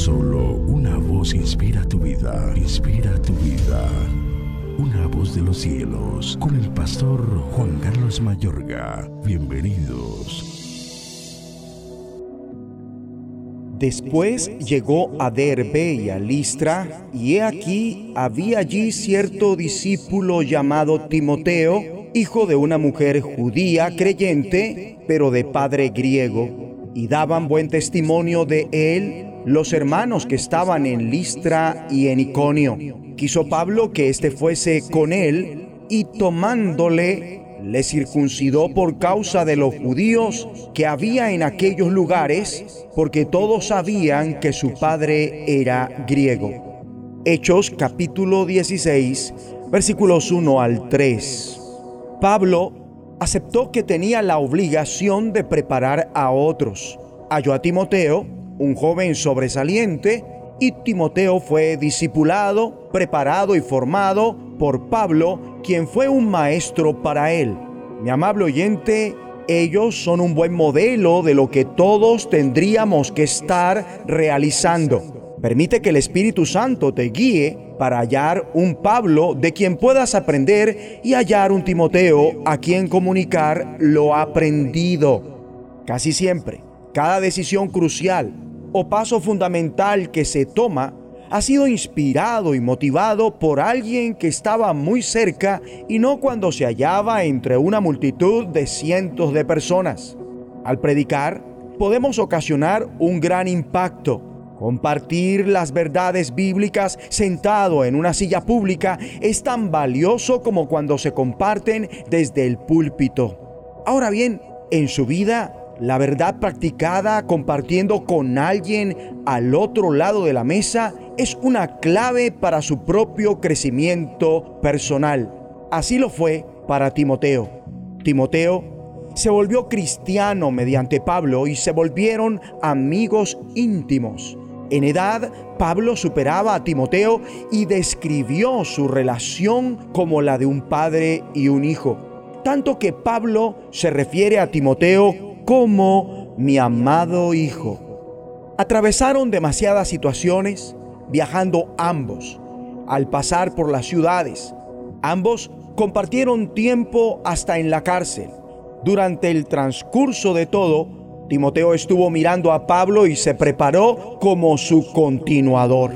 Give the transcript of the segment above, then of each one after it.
Solo una voz inspira tu vida, inspira tu vida. Una voz de los cielos, con el pastor Juan Carlos Mayorga. Bienvenidos. Después llegó a Derbe y a Listra, y he aquí había allí cierto discípulo llamado Timoteo, hijo de una mujer judía creyente, pero de padre griego, y daban buen testimonio de él los hermanos que estaban en Listra y en Iconio. Quiso Pablo que éste fuese con él, y tomándole, le circuncidó por causa de los judíos que había en aquellos lugares, porque todos sabían que su padre era griego. Hechos capítulo 16, versículos 1 al 3. Pablo aceptó que tenía la obligación de preparar a otros. Halló a Timoteo, un joven sobresaliente, y Timoteo fue discipulado, preparado y formado por Pablo, quien fue un maestro para él. Mi amable oyente, ellos son un buen modelo de lo que todos tendríamos que estar realizando. Permite que el Espíritu Santo te guíe para hallar un Pablo de quien puedas aprender y hallar un Timoteo a quien comunicar lo aprendido. Casi siempre, cada decisión crucial o paso fundamental que se toma ha sido inspirado y motivado por alguien que estaba muy cerca y no cuando se hallaba entre una multitud de cientos de personas. Al predicar, podemos ocasionar un gran impacto Compartir las verdades bíblicas sentado en una silla pública es tan valioso como cuando se comparten desde el púlpito. Ahora bien, en su vida, la verdad practicada compartiendo con alguien al otro lado de la mesa es una clave para su propio crecimiento personal. Así lo fue para Timoteo. Timoteo se volvió cristiano mediante Pablo y se volvieron amigos íntimos. En edad, Pablo superaba a Timoteo y describió su relación como la de un padre y un hijo. Tanto que Pablo se refiere a Timoteo como mi amado hijo. Atravesaron demasiadas situaciones viajando ambos. Al pasar por las ciudades, ambos compartieron tiempo hasta en la cárcel. Durante el transcurso de todo, Timoteo estuvo mirando a Pablo y se preparó como su continuador.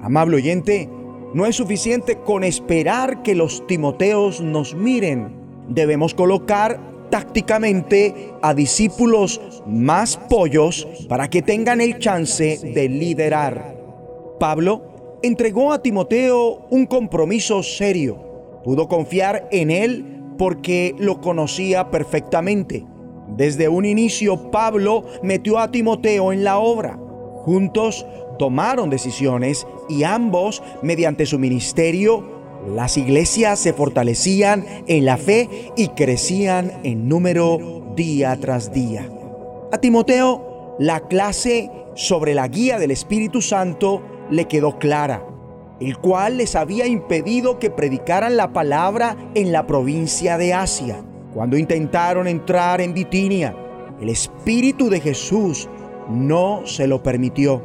Amable oyente, no es suficiente con esperar que los Timoteos nos miren. Debemos colocar tácticamente a discípulos más pollos para que tengan el chance de liderar. Pablo entregó a Timoteo un compromiso serio. Pudo confiar en él porque lo conocía perfectamente. Desde un inicio Pablo metió a Timoteo en la obra. Juntos tomaron decisiones y ambos, mediante su ministerio, las iglesias se fortalecían en la fe y crecían en número día tras día. A Timoteo, la clase sobre la guía del Espíritu Santo le quedó clara, el cual les había impedido que predicaran la palabra en la provincia de Asia. Cuando intentaron entrar en Bitinia, el Espíritu de Jesús no se lo permitió.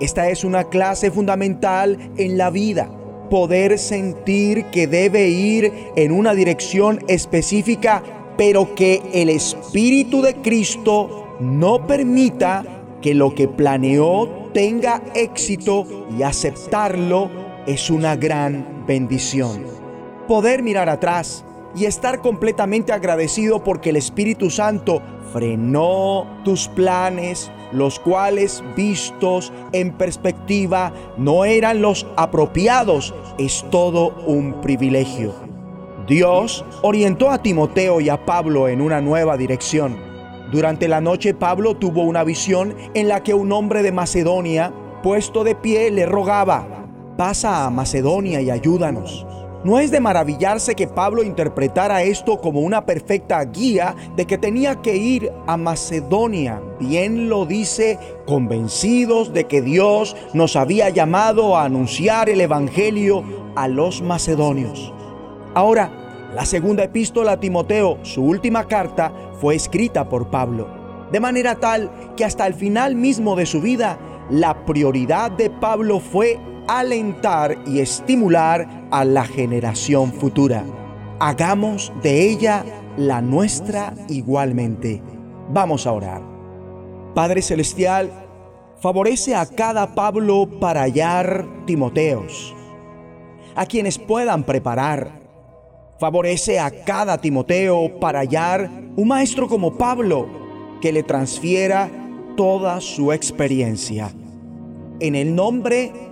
Esta es una clase fundamental en la vida, poder sentir que debe ir en una dirección específica, pero que el Espíritu de Cristo no permita que lo que planeó tenga éxito y aceptarlo es una gran bendición. Poder mirar atrás y estar completamente agradecido porque el Espíritu Santo frenó tus planes, los cuales vistos en perspectiva no eran los apropiados, es todo un privilegio. Dios orientó a Timoteo y a Pablo en una nueva dirección. Durante la noche Pablo tuvo una visión en la que un hombre de Macedonia, puesto de pie, le rogaba, pasa a Macedonia y ayúdanos. No es de maravillarse que Pablo interpretara esto como una perfecta guía de que tenía que ir a Macedonia. Bien lo dice, convencidos de que Dios nos había llamado a anunciar el Evangelio a los macedonios. Ahora, la segunda epístola a Timoteo, su última carta, fue escrita por Pablo, de manera tal que hasta el final mismo de su vida la prioridad de Pablo fue alentar y estimular a la generación futura. Hagamos de ella la nuestra igualmente. Vamos a orar. Padre Celestial, favorece a cada Pablo para hallar Timoteos, a quienes puedan preparar. Favorece a cada Timoteo para hallar un maestro como Pablo, que le transfiera toda su experiencia. En el nombre de